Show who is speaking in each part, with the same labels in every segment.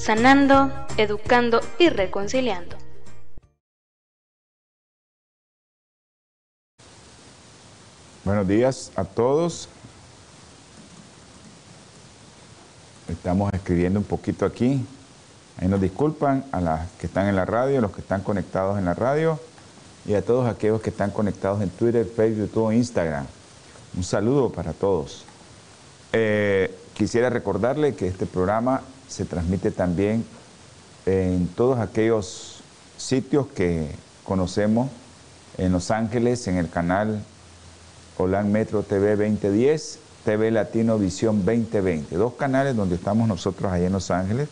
Speaker 1: sanando, educando y reconciliando.
Speaker 2: Buenos días a todos. Estamos escribiendo un poquito aquí. Ahí nos disculpan a las que están en la radio, los que están conectados en la radio y a todos aquellos que están conectados en Twitter, Facebook, YouTube, Instagram. Un saludo para todos. Eh, quisiera recordarle que este programa se transmite también en todos aquellos sitios que conocemos en Los Ángeles, en el canal Holan Metro TV 2010, TV Latino Visión 2020, dos canales donde estamos nosotros allá en Los Ángeles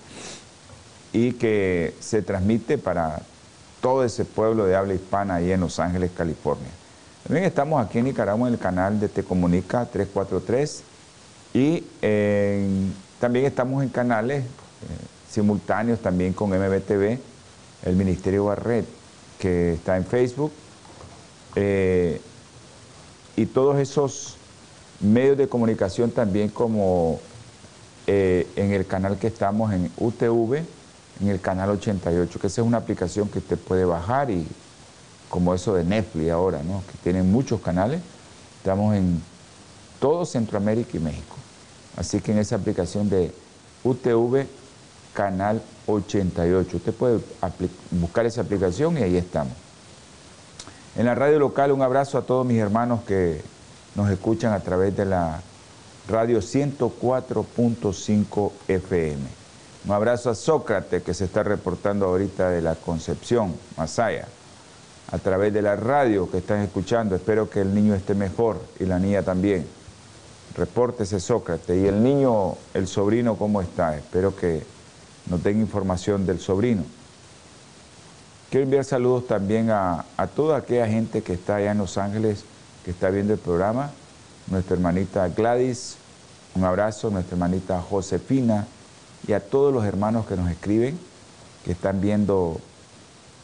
Speaker 2: y que se transmite para todo ese pueblo de habla hispana ahí en Los Ángeles, California. También estamos aquí en Nicaragua en el canal de Te Comunica 343 y también estamos en canales eh, simultáneos también con MBTV, el Ministerio Barret, que está en Facebook. Eh, y todos esos medios de comunicación también como eh, en el canal que estamos en UTV, en el canal 88, que esa es una aplicación que usted puede bajar y como eso de Netflix ahora, ¿no? que tienen muchos canales. Estamos en todo Centroamérica y México. Así que en esa aplicación de UTV Canal 88, usted puede buscar esa aplicación y ahí estamos. En la radio local, un abrazo a todos mis hermanos que nos escuchan a través de la radio 104.5 FM. Un abrazo a Sócrates que se está reportando ahorita de la Concepción, Masaya, a través de la radio que están escuchando. Espero que el niño esté mejor y la niña también. Repórtese Sócrates. Y el niño, el sobrino, ¿cómo está? Espero que nos den información del sobrino. Quiero enviar saludos también a, toda aquella gente que está allá en Los Ángeles, que está viendo el programa. Nuestra hermanita Gladys, un abrazo, nuestra hermanita Josefina y a todos los hermanos que nos escriben, que están viendo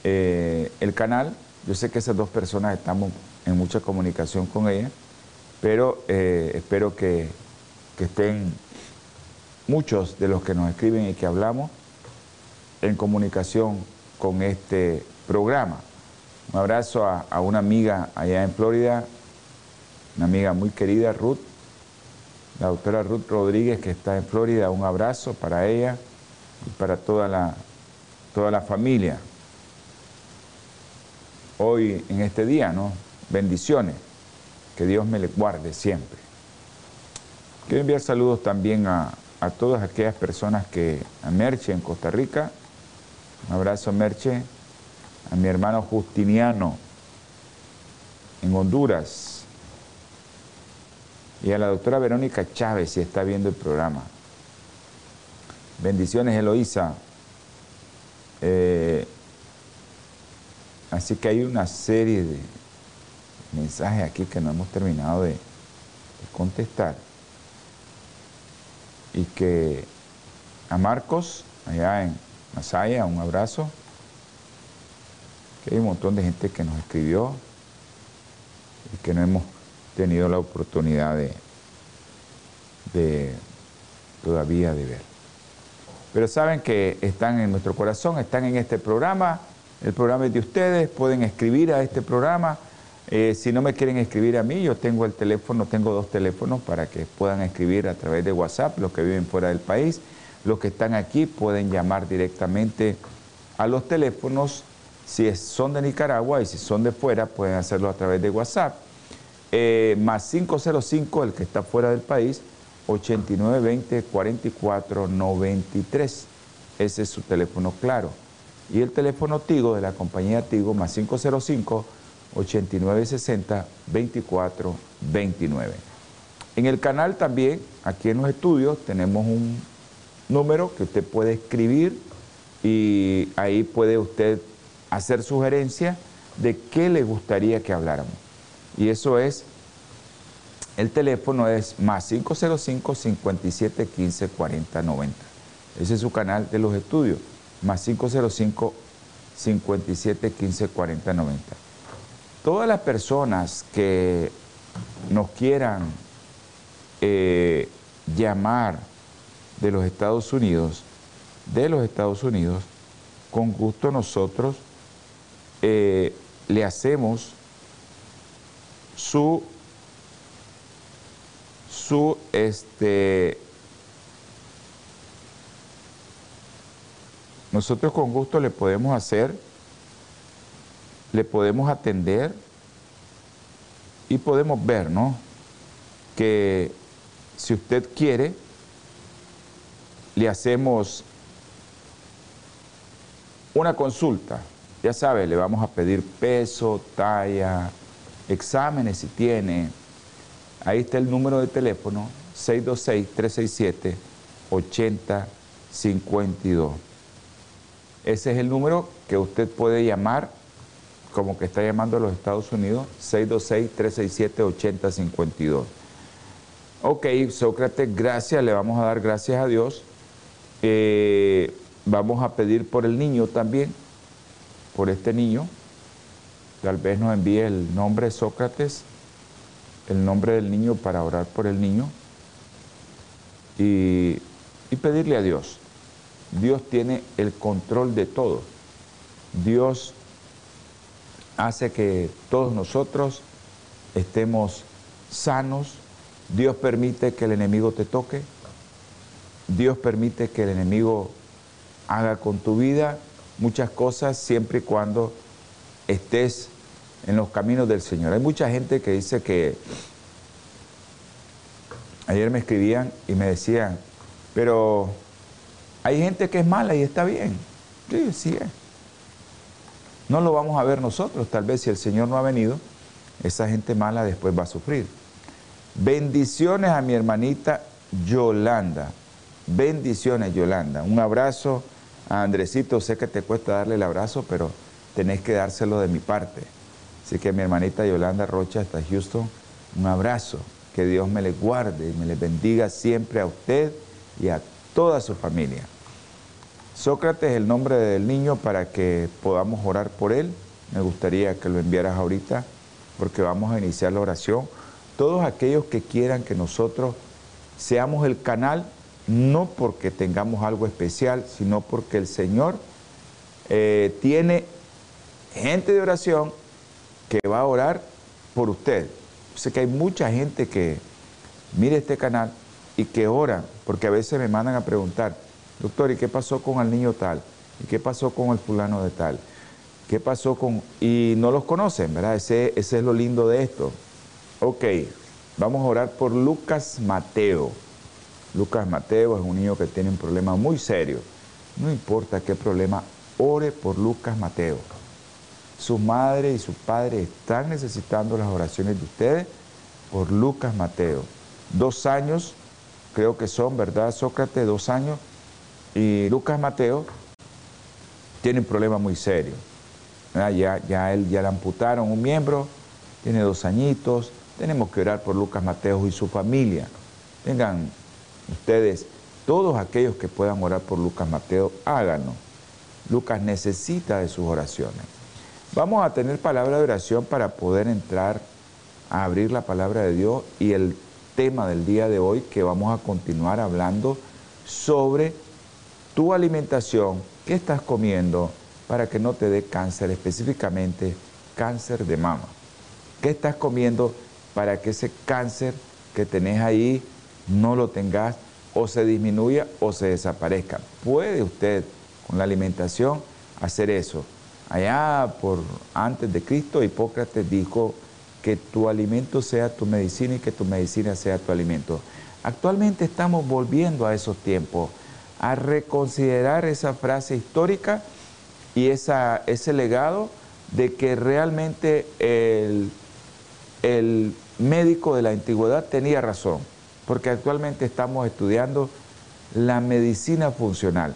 Speaker 2: eh, el canal. Yo sé que esas dos personas estamos en mucha comunicación con ellas, pero eh, espero que, que estén muchos de los que nos escriben y que hablamos en comunicación con este programa. Un abrazo a, una amiga allá en Florida, una amiga muy querida, Ruth, la doctora Ruth Rodríguez, que está en Florida. Un abrazo para ella y para toda la, toda la familia. Hoy, en este día, ¿no? Bendiciones. Que Dios me le guarde siempre. Quiero enviar saludos también a, todas aquellas personas que a Merche en Costa Rica, un abrazo, Merche. A mi hermano Justiniano en Honduras. Y a la doctora Verónica Chávez, si está viendo el programa. Bendiciones, Eloísa. Eh, así que hay una serie de mensajes aquí que no hemos terminado de, contestar. Y que a Marcos, allá en Masaya, un abrazo. Que hay un montón de gente que nos escribió y que no hemos tenido la oportunidad de, de todavía de ver. Pero saben que están en nuestro corazón, están en este programa. El programa es de ustedes, pueden escribir a este programa. Eh, si no me quieren escribir a mí, yo tengo el teléfono, tengo dos teléfonos para que puedan escribir a través de WhatsApp, los que viven fuera del país. Los que están aquí pueden llamar directamente a los teléfonos. Si son de Nicaragua y si son de fuera, pueden hacerlo a través de WhatsApp. Eh, más 505, el que está fuera del país, 8920-4493. Ese es su teléfono claro. Y el teléfono Tigo de la compañía Tigo, más 505-8960-2429. En el canal también, aquí en los estudios, tenemos un número que usted puede escribir y ahí puede usted hacer sugerencias de qué le gustaría que habláramos. Y eso es, el teléfono es más 505 57 15 40 90. Ese es su canal de los estudios, más 505 57 15 40 90. Todas las personas que nos quieran eh, llamar de los Estados Unidos, de los Estados Unidos, con gusto nosotros eh, le hacemos su, su, este, nosotros con gusto le podemos hacer, le podemos atender y podemos ver, ¿no? Que si usted quiere, le hacemos una consulta. Ya sabe, le vamos a pedir peso, talla, exámenes si tiene. Ahí está el número de teléfono 626-367-8052. Ese es el número que usted puede llamar como que está llamando a los Estados Unidos, 626-367-8052. Ok, Sócrates, gracias, le vamos a dar gracias a Dios. Eh, vamos a pedir por el niño también, por este niño. Tal vez nos envíe el nombre Sócrates, el nombre del niño para orar por el niño y, y pedirle a Dios. Dios tiene el control de todo. Dios hace que todos nosotros estemos sanos. Dios permite que el enemigo te toque. Dios permite que el enemigo haga con tu vida muchas cosas siempre y cuando estés en los caminos del Señor. Hay mucha gente que dice que ayer me escribían y me decían, pero hay gente que es mala y está bien. Sí, sí es. No lo vamos a ver nosotros, tal vez si el Señor no ha venido, esa gente mala después va a sufrir. Bendiciones a mi hermanita Yolanda. Bendiciones Yolanda. Un abrazo a Andresito. Sé que te cuesta darle el abrazo, pero tenés que dárselo de mi parte. Así que mi hermanita Yolanda Rocha hasta Houston, un abrazo. Que Dios me le guarde y me le bendiga siempre a usted y a toda su familia. Sócrates, el nombre del niño para que podamos orar por él. Me gustaría que lo enviaras ahorita porque vamos a iniciar la oración. Todos aquellos que quieran que nosotros seamos el canal, no porque tengamos algo especial, sino porque el Señor eh, tiene gente de oración que va a orar por usted. Sé que hay mucha gente que mire este canal y que ora, porque a veces me mandan a preguntar, doctor, ¿y qué pasó con el niño tal? ¿Y qué pasó con el fulano de tal? ¿Qué pasó con...? Y no los conocen, ¿verdad? Ese, ese es lo lindo de esto. Ok, vamos a orar por Lucas Mateo. Lucas Mateo es un niño que tiene un problema muy serio. No importa qué problema, ore por Lucas Mateo. Su madre y su padre están necesitando las oraciones de ustedes por Lucas Mateo. Dos años, creo que son, ¿verdad, Sócrates? Dos años y Lucas Mateo tiene un problema muy serio. Ya, ya él ya le amputaron un miembro, tiene dos añitos. Tenemos que orar por Lucas Mateo y su familia. Tengan ustedes, todos aquellos que puedan orar por Lucas Mateo, háganlo. Lucas necesita de sus oraciones. Vamos a tener palabra de oración para poder entrar a abrir la palabra de Dios y el tema del día de hoy que vamos a continuar hablando sobre tu alimentación, qué estás comiendo para que no te dé cáncer, específicamente cáncer de mama. ¿Qué estás comiendo para que ese cáncer que tenés ahí no lo tengas o se disminuya o se desaparezca? Puede usted con la alimentación hacer eso. Allá por antes de Cristo Hipócrates dijo que tu alimento sea tu medicina y que tu medicina sea tu alimento. Actualmente estamos volviendo a esos tiempos a reconsiderar esa frase histórica y ese legado de que realmente el, el médico de la antigüedad tenía razón, porque actualmente estamos estudiando la medicina funcional.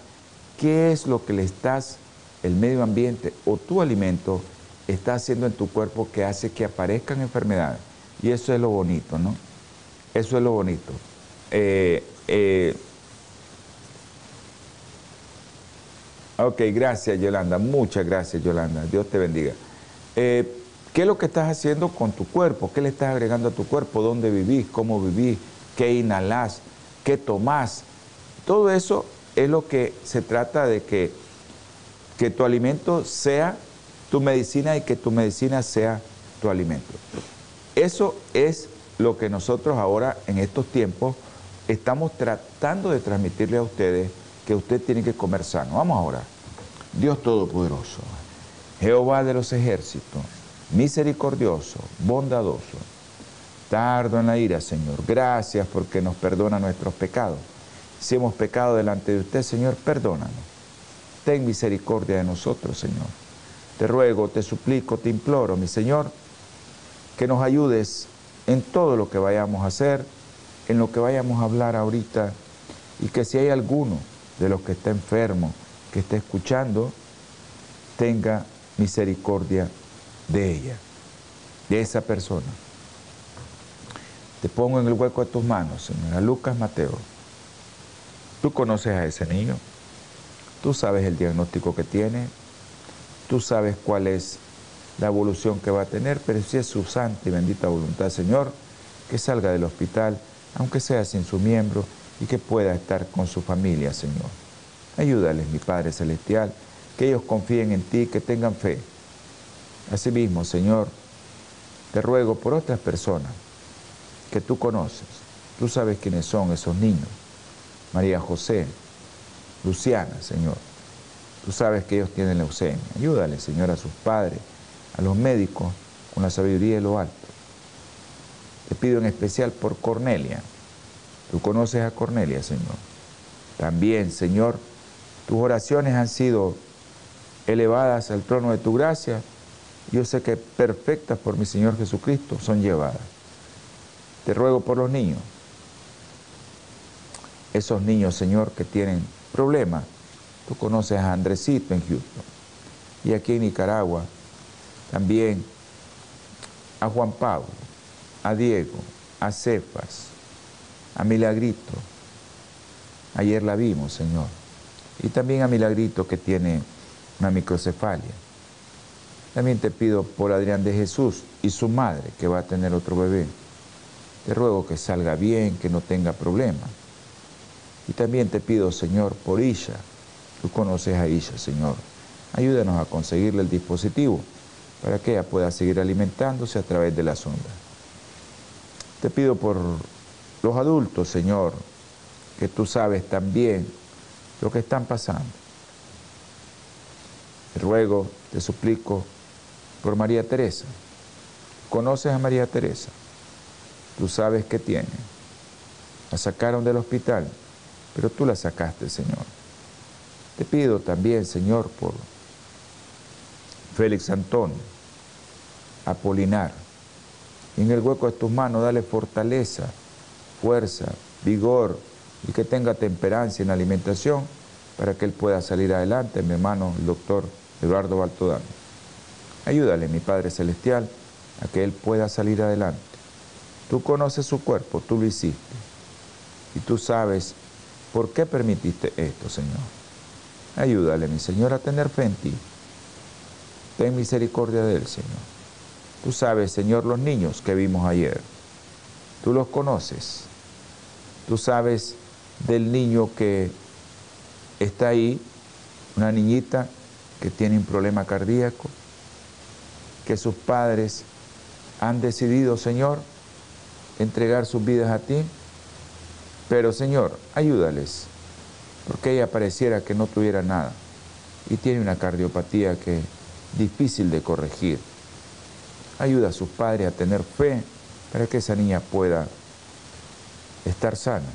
Speaker 2: ¿Qué es lo que le estás, el medio ambiente o tu alimento está haciendo en tu cuerpo que hace que aparezcan enfermedades? Y eso es lo bonito, ¿no? Eso es lo bonito. Eh, eh, ok, gracias Yolanda, muchas gracias Yolanda, Dios te bendiga. Eh, ¿Qué es lo que estás haciendo con tu cuerpo? ¿Qué le estás agregando a tu cuerpo? ¿Dónde vivís? ¿Cómo vivís? ¿Qué inhalás? ¿Qué tomás? Todo eso es lo que se trata de que, que tu alimento sea tu medicina y que tu medicina sea tu alimento. Eso es lo que nosotros ahora en estos tiempos estamos tratando de transmitirle a ustedes que usted tiene que comer sano. Vamos ahora. Dios Todopoderoso, Jehová de los ejércitos, misericordioso, bondadoso, tardo en la ira, Señor. Gracias porque nos perdona nuestros pecados. Si hemos pecado delante de usted, Señor, perdónanos. Ten misericordia de nosotros, Señor. Te ruego, te suplico, te imploro, mi Señor, que nos ayudes en todo lo que vayamos a hacer, en lo que vayamos a hablar ahorita, y que si hay alguno de los que está enfermo, que esté escuchando, tenga misericordia de ella, de esa persona. Te pongo en el hueco de tus manos, Señor, Lucas Mateo. Tú conoces a ese niño, tú sabes el diagnóstico que tiene, tú sabes cuál es la evolución que va a tener, pero si es su santa y bendita voluntad, Señor, que salga del hospital, aunque sea sin su miembro, y que pueda estar con su familia, Señor. Ayúdales, mi Padre Celestial, que ellos confíen en ti, que tengan fe. Asimismo, Señor, te ruego por otras personas que tú conoces. Tú sabes quiénes son esos niños. María José, Luciana, Señor. Tú sabes que ellos tienen leucemia. Ayúdale, Señor, a sus padres, a los médicos, con la sabiduría de lo alto. Te pido en especial por Cornelia. Tú conoces a Cornelia, Señor. También, Señor, tus oraciones han sido elevadas al trono de tu gracia. Yo sé que perfectas por mi Señor Jesucristo son llevadas. Te ruego por los niños. Esos niños, Señor, que tienen problemas. Tú conoces a Andresito en Houston. Y aquí en Nicaragua también a Juan Pablo, a Diego, a Cefas, a Milagrito. Ayer la vimos, Señor. Y también a Milagrito que tiene una microcefalia. También te pido por Adrián de Jesús y su madre que va a tener otro bebé. Te ruego que salga bien, que no tenga problemas. Y también te pido, Señor, por Isha. Tú conoces a Isha, Señor. Ayúdanos a conseguirle el dispositivo para que ella pueda seguir alimentándose a través de la sonda. Te pido por los adultos, Señor, que tú sabes también lo que están pasando. Te ruego, te suplico por María Teresa. ¿Conoces a María Teresa? Tú sabes que tiene. La sacaron del hospital, pero tú la sacaste, Señor. Te pido también, Señor, por Félix Antonio, Apolinar. En el hueco de tus manos dale fortaleza, fuerza, vigor y que tenga temperancia en la alimentación para que él pueda salir adelante, mi hermano, el doctor Eduardo Baltodano. Ayúdale, mi Padre Celestial, a que él pueda salir adelante. Tú conoces su cuerpo, tú lo hiciste. Y tú sabes por qué permitiste esto, Señor. Ayúdale, mi Señor, a tener fe en ti. Ten misericordia de él, Señor. Tú sabes, Señor, los niños que vimos ayer. Tú los conoces. Tú sabes del niño que está ahí, una niñita que tiene un problema cardíaco, que sus padres han decidido, Señor, entregar sus vidas a ti. Pero, Señor, ayúdales, porque ella pareciera que no tuviera nada y tiene una cardiopatía que es difícil de corregir. Ayuda a sus padres a tener fe para que esa niña pueda estar sana.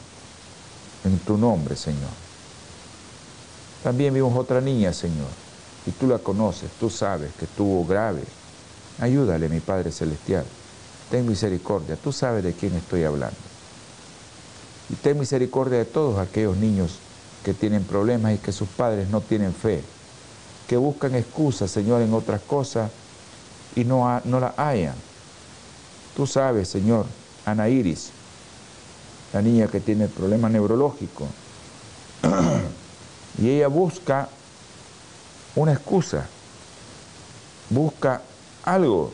Speaker 2: En tu nombre, Señor. También vimos otra niña, Señor, y tú la conoces, tú sabes que estuvo grave. Ayúdale, mi Padre Celestial. Ten misericordia, tú sabes de quién estoy hablando. Y ten misericordia de todos aquellos niños que tienen problemas y que sus padres no tienen fe, que buscan excusas, Señor, en otras cosas y no, no la hayan. Tú sabes, Señor, Ana Iris, la niña que tiene problema neurológico, y ella busca una excusa, busca algo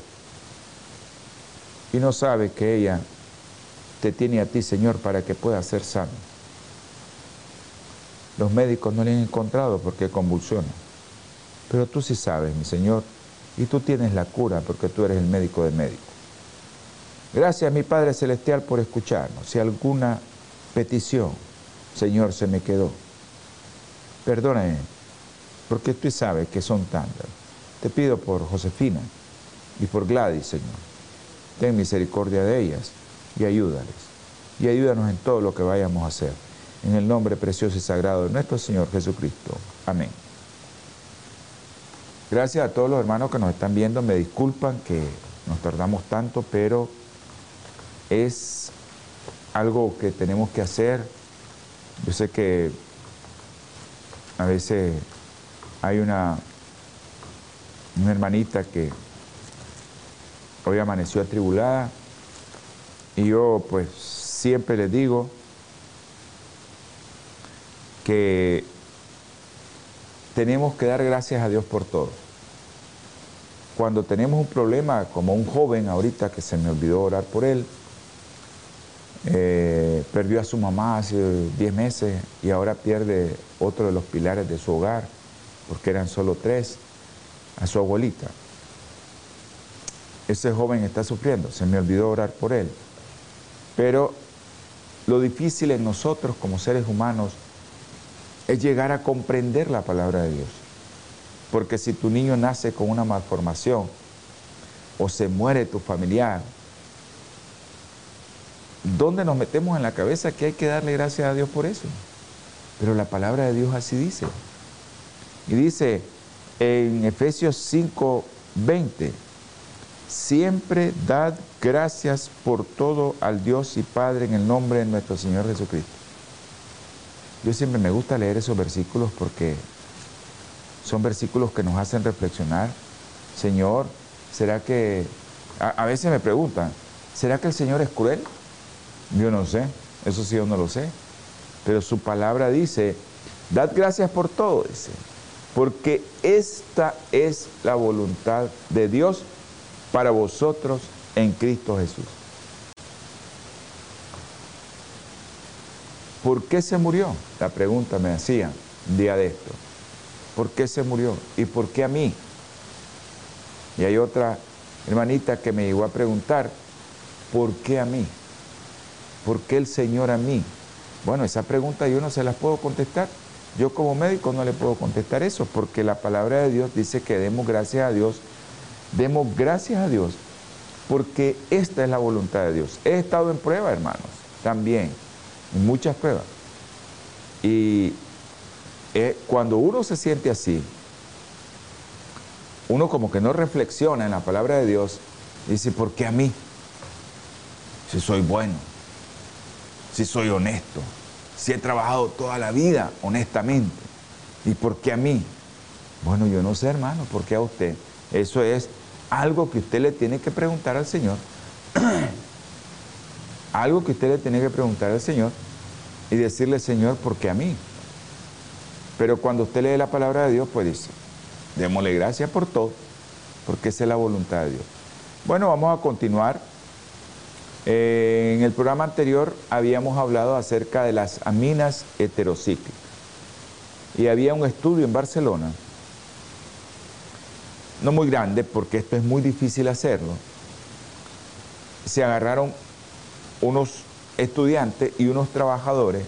Speaker 2: y no sabe que ella te tiene a ti, Señor, para que pueda ser sano. Los médicos no le han encontrado porque convulsiona. Pero tú sí sabes, mi Señor, y tú tienes la cura porque tú eres el médico de médicos. Gracias, mi Padre Celestial, por escucharnos. Si alguna petición, Señor, se me quedó, perdóname, porque tú sabes que son tantas. Te pido por Josefina y por Gladys, Señor. Ten misericordia de ellas y ayúdales. Y ayúdanos en todo lo que vayamos a hacer. En el nombre precioso y sagrado de nuestro Señor Jesucristo. Amén. Gracias a todos los hermanos que nos están viendo. Me disculpan que nos tardamos tanto, pero es algo que tenemos que hacer. Yo sé que a veces hay una, una hermanita que hoy amaneció atribulada y yo pues siempre les digo que tenemos que dar gracias a Dios por todo. Cuando tenemos un problema, como un joven ahorita que se me olvidó orar por él, eh, perdió a su mamá hace 10 meses y ahora pierde otro de los pilares de su hogar, porque eran solo tres, a su abuelita. Ese joven está sufriendo, se me olvidó orar por él. Pero lo difícil en nosotros como seres humanos es llegar a comprender la palabra de Dios. Porque si tu niño nace con una malformación o se muere tu familiar, ¿dónde nos metemos en la cabeza que hay que darle gracias a Dios por eso? Pero la palabra de Dios así dice. Y dice en Efesios 5, 20, siempre dad gracias por todo al Dios y Padre en el nombre de nuestro Señor Jesucristo. Yo siempre me gusta leer esos versículos porque son versículos que nos hacen reflexionar. Señor, ¿será que... A, veces me preguntan, ¿será que el Señor es cruel? Yo no sé, eso sí yo no lo sé. Pero su palabra dice, dad gracias por todo, dice, porque esta es la voluntad de Dios para vosotros en Cristo Jesús. ¿Por qué se murió? La pregunta me hacía día de esto. ¿Por qué se murió? ¿Y por qué a mí? Y hay otra hermanita que me llegó a preguntar, ¿por qué a mí? ¿Por qué el Señor a mí? Bueno, esa pregunta yo no se las puedo contestar. Yo como médico no le puedo contestar eso, porque la palabra de Dios dice que demos gracias a Dios, demos gracias a Dios, porque esta es la voluntad de Dios. He estado en prueba, hermanos, también muchas pruebas. Y eh, cuando uno se siente así, uno como que no reflexiona en la palabra de Dios, dice, ¿por qué a mí? Si soy bueno, si soy honesto, si he trabajado toda la vida honestamente, ¿y por qué a mí? Bueno, yo no sé, hermano, ¿por qué a usted? Eso es algo que usted le tiene que preguntar al Señor algo que usted le tiene que preguntar al Señor y decirle, Señor, ¿por qué a mí? Pero cuando usted lee la palabra de Dios, pues dice, démosle gracias por todo, porque esa es la voluntad de Dios. Bueno, vamos a continuar. Eh, en el programa anterior habíamos hablado acerca de las aminas heterocíclicas. Y había un estudio en Barcelona, no muy grande, porque esto es muy difícil hacerlo. Se agarraron unos estudiantes y unos trabajadores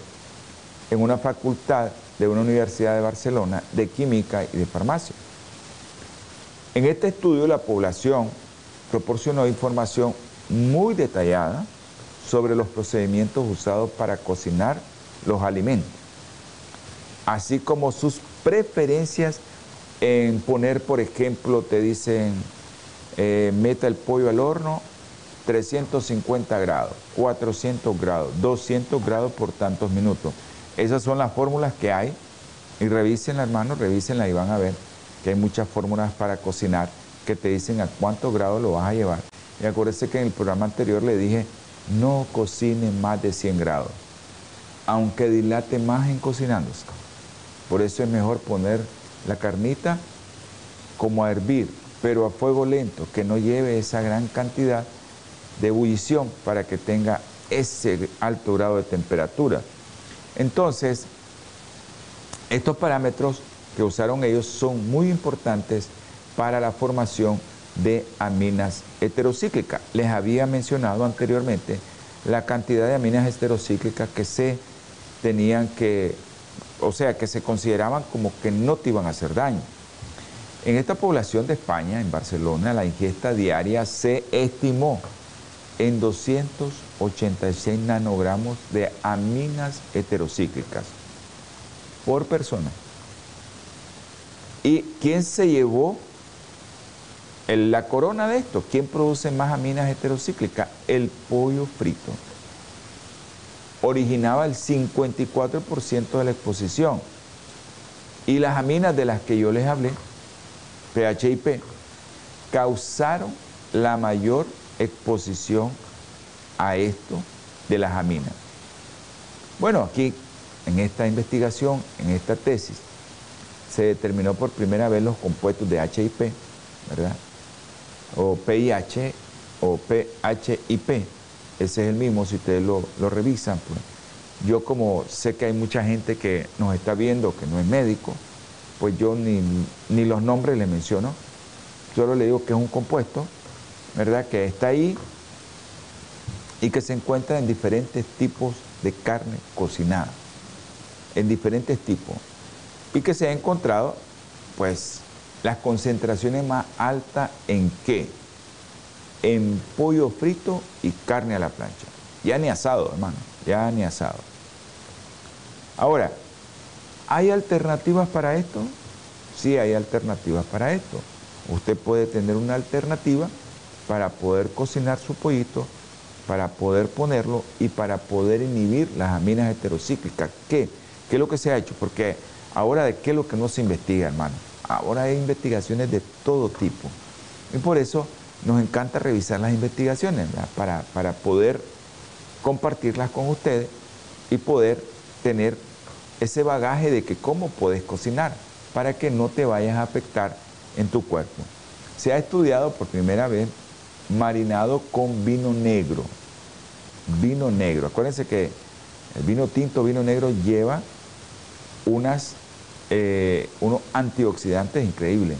Speaker 2: en una facultad de una universidad de Barcelona de química y de farmacia. En este estudio la población proporcionó información muy detallada sobre los procedimientos usados para cocinar los alimentos, así como sus preferencias en poner, por ejemplo, te dicen, eh, meta el pollo al horno 350 grados, 400 grados, 200 grados por tantos minutos. Esas son las fórmulas que hay. Y revísenla, hermano, revísenla y van a ver que hay muchas fórmulas para cocinar que te dicen a cuántos grados lo vas a llevar. Y acuérdense que en el programa anterior le dije, no cocine más de 100 grados, aunque dilate más en cocinándose. Por eso es mejor poner la carnita como a hervir, pero a fuego lento, que no lleve esa gran cantidad de ebullición para que tenga ese alto grado de temperatura. Entonces, estos parámetros que usaron ellos son muy importantes para la formación de aminas heterocíclicas. Les había mencionado anteriormente la cantidad de aminas heterocíclicas que se tenían que, o sea, que se consideraban como que no te iban a hacer daño. En esta población de España, en Barcelona, la ingesta diaria se estimó en 286 nanogramos de aminas heterocíclicas por persona. ¿Y quién se llevó la corona de esto? ¿Quién produce más aminas heterocíclicas? El pollo frito. Originaba el 54% de la exposición. Y las aminas de las que yo les hablé, pH y P, causaron la mayor exposición a esto de las aminas. Bueno, aquí en esta investigación, en esta tesis, se determinó por primera vez los compuestos de HIP, ¿verdad? O PIH o PHIP. Ese es el mismo, si ustedes lo, revisan. Pues. Yo como sé que hay mucha gente que nos está viendo, que no es médico, pues yo ni, ni los nombres le menciono. Solo le digo que es un compuesto ¿verdad? Que está ahí y que se encuentra en diferentes tipos de carne cocinada, en diferentes tipos, y que se ha encontrado, pues, las concentraciones más altas en qué? En pollo frito y carne a la plancha. Ya ni asado, hermano, ya ni asado. Ahora, ¿hay alternativas para esto? Sí, hay alternativas para esto. Usted puede tener una alternativa para poder cocinar su pollito, para poder ponerlo y para poder inhibir las aminas heterocíclicas. ¿Qué? ¿Qué es lo que se ha hecho? Porque ahora de qué es lo que no se investiga, hermano. Ahora hay investigaciones de todo tipo. Y por eso nos encanta revisar las investigaciones, para, para poder compartirlas con ustedes y poder tener ese bagaje de que cómo puedes cocinar para que no te vayas a afectar en tu cuerpo. Se ha estudiado por primera vez marinado con vino negro. Vino negro. Acuérdense que el vino tinto, vino negro lleva unas, eh, unos antioxidantes increíbles,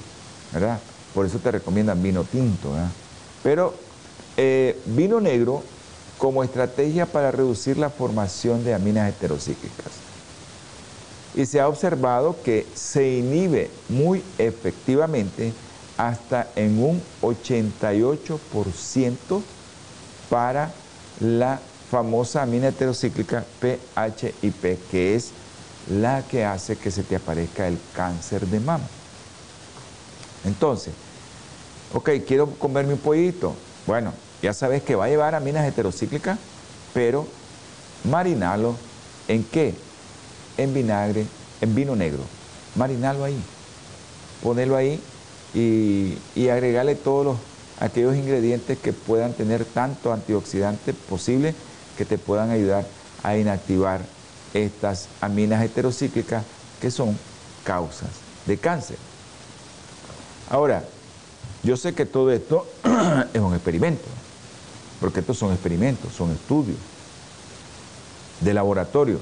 Speaker 2: ¿verdad? Por eso te recomiendan vino tinto, ¿verdad? Pero eh, vino negro como estrategia para reducir la formación de aminas heterocíclicas. Y se ha observado que se inhibe muy efectivamente hasta en un 88% para la famosa amina heterocíclica PHIP, que es la que hace que se te aparezca el cáncer de mama. Entonces, ok, quiero comerme un pollito. Bueno, ya sabes que va a llevar aminas heterocíclicas, pero marinalo en qué? En vinagre, en vino negro. Marinalo ahí. Ponelo ahí y, agregarle todos los, aquellos ingredientes que puedan tener tanto antioxidantes posible que te puedan ayudar a inactivar estas aminas heterocíclicas que son causas de cáncer. Ahora, yo sé que todo esto es un experimento, porque estos son experimentos, son estudios de laboratorio,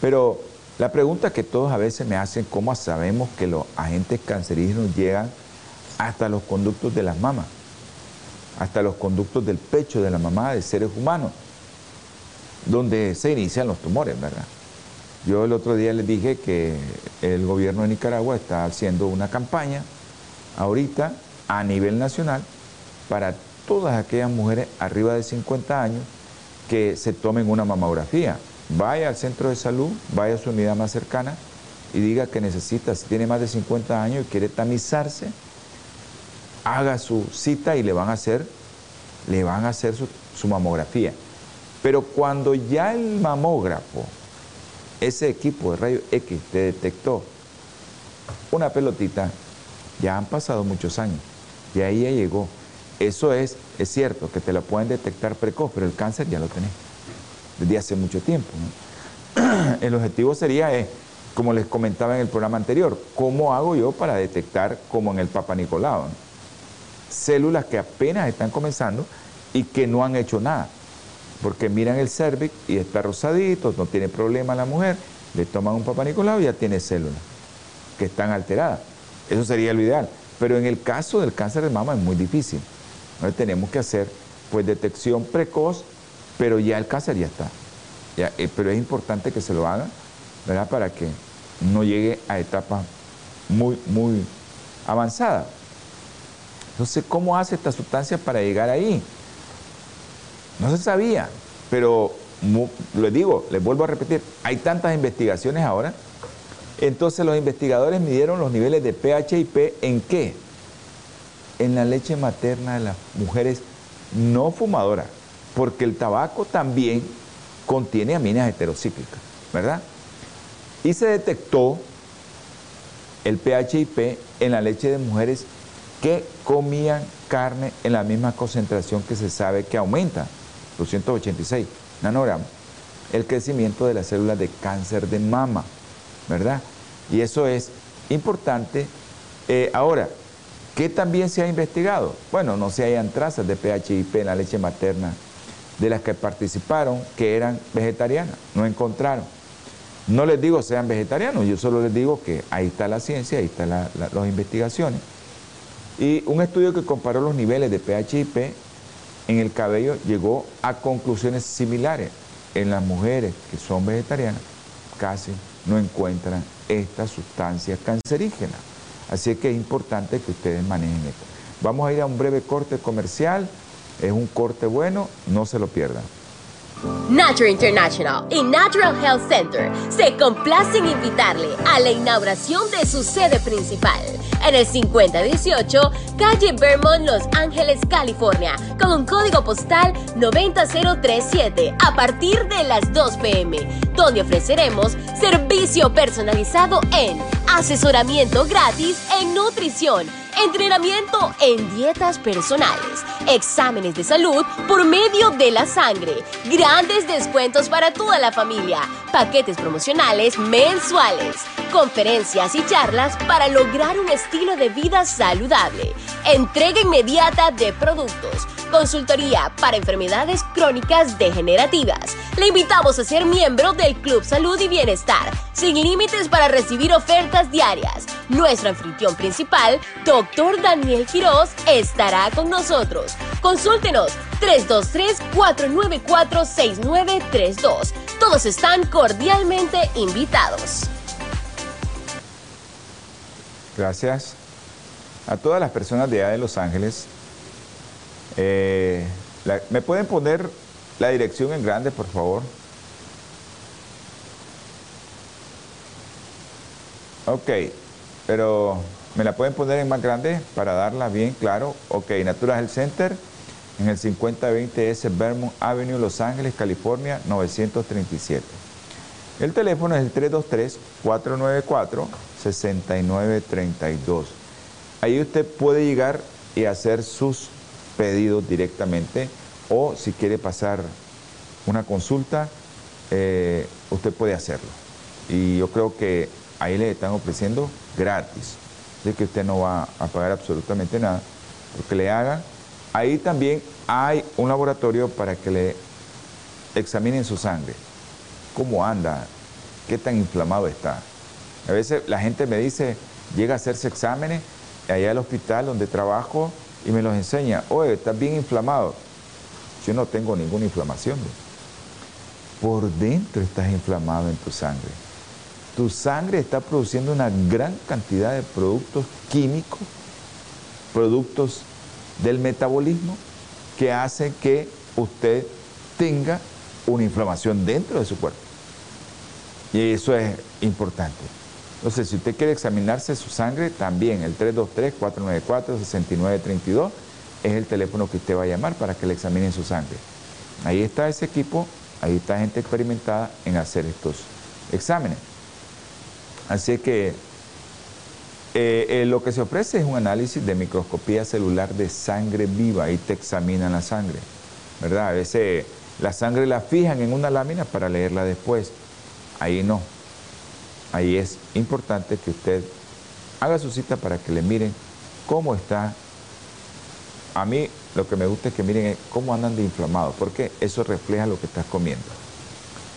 Speaker 2: pero la pregunta que todos a veces me hacen, ¿cómo sabemos que los agentes cancerígenos llegan hasta los conductos de las mamas? Hasta los conductos del pecho de la mamá de seres humanos, donde se inician los tumores, ¿verdad? Yo el otro día les dije que el gobierno de Nicaragua está haciendo una campaña ahorita a nivel nacional para todas aquellas mujeres arriba de 50 años que se tomen una mamografía vaya al centro de salud, vaya a su unidad más cercana y diga que necesita, si tiene más de 50 años y quiere tamizarse, haga su cita y le van a hacer le van a hacer su, su mamografía. Pero cuando ya el mamógrafo, ese equipo de rayo X, te detectó una pelotita, ya han pasado muchos años, y ahí ya llegó. Eso es, es cierto, que te la pueden detectar precoz, pero el cáncer ya lo tenés desde hace mucho tiempo. El objetivo sería, eh, como les comentaba en el programa anterior, ¿cómo hago yo para detectar, como en el Papa Nicolau, células que apenas están comenzando y que no han hecho nada? Porque miran el cervix y está rosadito, no tiene problema la mujer, le toman un Papa Nicolau y ya tiene células que están alteradas. Eso sería lo ideal. Pero en el caso del cáncer de mama es muy difícil. Entonces tenemos que hacer pues detección precoz, pero ya el cáncer ya está. Eh, pero es importante que se lo haga, ¿verdad? Para que no llegue a etapas muy, muy avanzadas. Entonces, ¿cómo hace esta sustancia para llegar ahí? No se sabía, pero les digo, les vuelvo a repetir, hay tantas investigaciones ahora. Entonces los investigadores midieron los niveles de pH y P en qué? En la leche materna de las mujeres no fumadoras, porque el tabaco también contiene aminas heterocíclicas, ¿verdad? Y se detectó el pH y P en la leche de mujeres que comían carne en la misma concentración que se sabe que aumenta, 286 nanogramos, el crecimiento de las células de cáncer de mama, ¿verdad? Y eso es importante. Eh, ahora, ¿qué también se ha investigado? Bueno, no se hayan trazas de PHIP en la leche materna de las que participaron que eran vegetarianas, no encontraron. No les digo sean vegetarianos, yo solo les digo que ahí está la ciencia, ahí están las investigaciones. Y un estudio que comparó los niveles de PHIP en el cabello llegó a conclusiones similares. En las mujeres que son vegetarianas casi no encuentran esta sustancia cancerígena. Así que es importante que ustedes manejen esto. Vamos a ir a un breve corte comercial. Es un corte bueno, no se lo pierdan.
Speaker 3: Nature International y Natural Health Center se complacen invitarle a la inauguración de su sede principal en el 5018 calle Vermont, Los Ángeles, California, con un código postal 90037 a partir de las 2 pm, donde ofreceremos servicio personalizado en asesoramiento gratis en nutrición entrenamiento en dietas personales, exámenes de salud por medio de la sangre, grandes descuentos para toda la familia, paquetes promocionales mensuales, conferencias y charlas para lograr un estilo de vida saludable, entrega inmediata de productos, consultoría para enfermedades crónicas degenerativas. Le invitamos a ser miembro del Club Salud y Bienestar, sin límites para recibir ofertas diarias. Nuestro anfitrión principal, Dr. Daniel Quiroz, estará con nosotros. Consúltenos 323-494-6932. Todos están cordialmente invitados.
Speaker 2: Gracias a todas las personas de allá de Los Ángeles eh, ¿Me pueden poner la dirección en grande, por favor? Ok, pero ¿me la pueden poner en más grande para darla bien claro? Ok, Natural Health Center en el 5020 S Vermont Avenue, Los Ángeles, California, 937. El teléfono es el 323-494-6932. Ahí usted puede llegar y hacer sus pedidos directamente o si quiere pasar una consulta, eh, usted puede hacerlo. Y yo creo que ahí le están ofreciendo gratis, de que usted no va a pagar absolutamente nada, porque le hagan. Ahí también hay un laboratorio para que le examinen su sangre, cómo anda, qué tan inflamado está. A veces la gente me dice, llega a hacerse exámenes allá al hospital donde trabajo y me los enseña, oye, estás bien inflamado. Yo no tengo ninguna inflamación. Por dentro estás inflamado en tu sangre. Tu sangre está produciendo una gran cantidad de productos químicos, productos del metabolismo, que hacen que usted tenga una inflamación dentro de su cuerpo. Y eso es importante. Entonces, si usted quiere examinarse su sangre, también el 323-494-6932 es el teléfono que usted va a llamar para que le examinen su sangre. Ahí está ese equipo, ahí está gente experimentada en hacer estos exámenes. Así que eh, eh, lo que se ofrece es un análisis de microscopía celular de sangre viva, ahí te examinan la sangre, ¿verdad? A veces la sangre la fijan en una lámina para leerla después, ahí no. Ahí es importante que usted haga su cita para que le miren cómo está. A mí lo que me gusta es que miren cómo andan de inflamados, porque eso refleja lo que estás comiendo.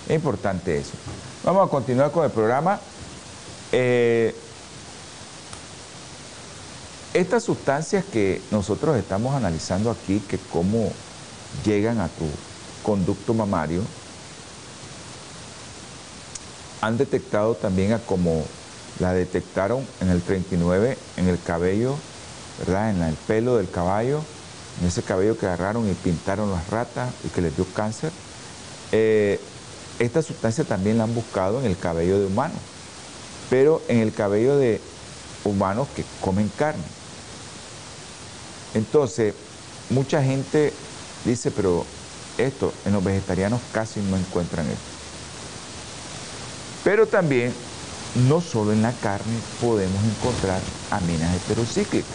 Speaker 2: Es importante eso. Vamos a continuar con el programa. Eh, estas sustancias que nosotros estamos analizando aquí, que cómo llegan a tu conducto mamario, han detectado también a como la detectaron en el 39 en el cabello, ¿verdad? En el pelo del caballo, en ese cabello que agarraron y pintaron las ratas y que les dio cáncer. Eh, esta sustancia también la han buscado en el cabello de humanos, pero en el cabello de humanos que comen carne. Entonces, mucha gente dice, pero esto, en los vegetarianos casi no encuentran esto. Pero también, no solo en la carne podemos encontrar aminas heterocíclicas,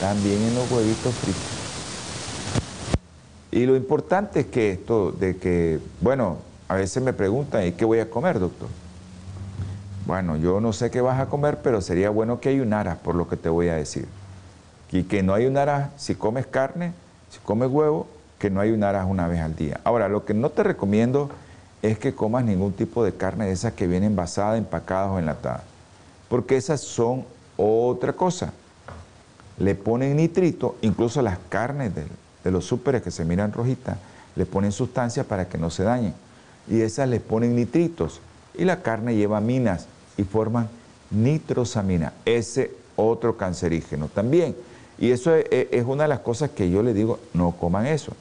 Speaker 2: también en los huevitos fritos. Y lo importante es que esto, de que, bueno, a veces me preguntan, ¿y qué voy a comer, doctor? Bueno, yo no sé qué vas a comer, pero sería bueno que ayunaras por lo que te voy a decir. Y que no ayunaras si comes carne, si comes huevo, que no ayunaras una vez al día. Ahora, lo que no te recomiendo es que comas ningún tipo de carne de esas que vienen envasada, empacadas o enlatadas, porque esas son otra cosa. Le ponen nitrito, incluso las carnes de, de los súperes que se miran rojitas, le ponen sustancias para que no se dañen. Y esas le ponen nitritos. Y la carne lleva minas forman nitrosamina, ese otro cancerígeno también. Y eso es, una de las cosas que yo le digo, no coman eso.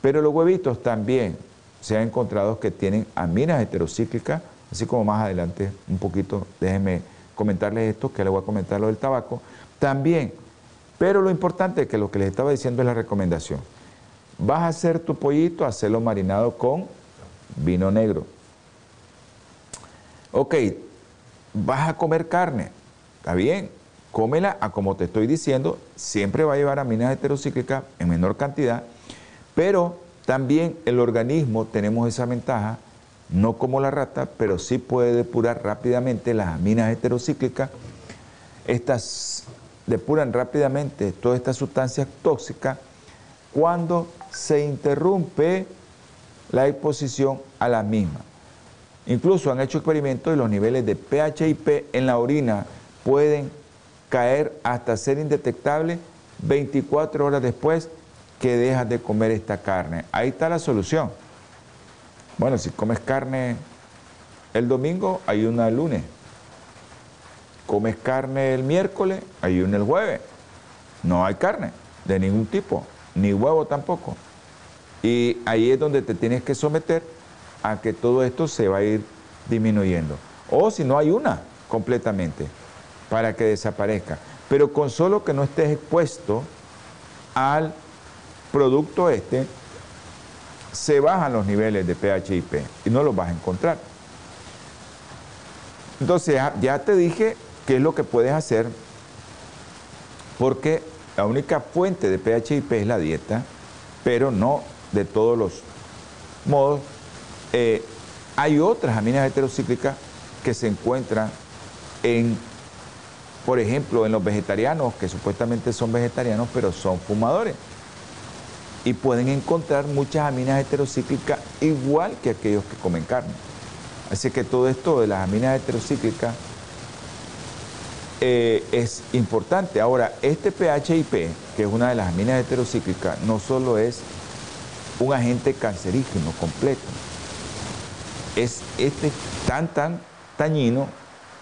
Speaker 2: Pero los huevitos también se han encontrado que tienen aminas heterocíclicas, así como más adelante un poquito, déjenme comentarles esto, que les voy a comentar lo del tabaco, también. Pero lo importante es que lo que les estaba diciendo es la recomendación. Vas a hacer tu pollito, hacerlo marinado con vino negro. Ok, vas a comer carne, está bien, cómela a como te estoy diciendo, siempre va a llevar aminas heterocíclicas en menor cantidad, pero también el organismo tenemos esa ventaja, no como la rata, pero sí puede depurar rápidamente las aminas heterocíclicas. Estas depuran rápidamente todas estas sustancias tóxicas cuando se interrumpe la exposición a la misma. Incluso han hecho experimentos y los niveles de PHIP en la orina pueden caer hasta ser indetectable 24 horas después que dejas de comer esta carne. Ahí está la solución. Bueno, si comes carne el domingo, hay una el lunes. Comes carne el miércoles, hay una el jueves. No hay carne de ningún tipo, ni huevo tampoco. Y ahí es donde te tienes que someter a que todo esto se va a ir disminuyendo. O si no hay una completamente para que desaparezca. Pero con solo que no estés expuesto al producto este, se bajan los niveles de pH y no los vas a encontrar. Entonces ya te dije qué es lo que puedes hacer porque la única fuente de pH y P es la dieta, pero no de todos los modos. Eh, hay otras aminas heterocíclicas que se encuentran en por ejemplo, en los vegetarianos, que supuestamente son vegetarianos, pero son fumadores. Y pueden encontrar muchas aminas heterocíclicas igual que aquellos que comen carne. Así que todo esto de las aminas heterocíclicas eh, es importante. Ahora, este PHIP, que es una de las aminas heterocíclicas, no solo es un agente cancerígeno completo, es este tan, tan dañino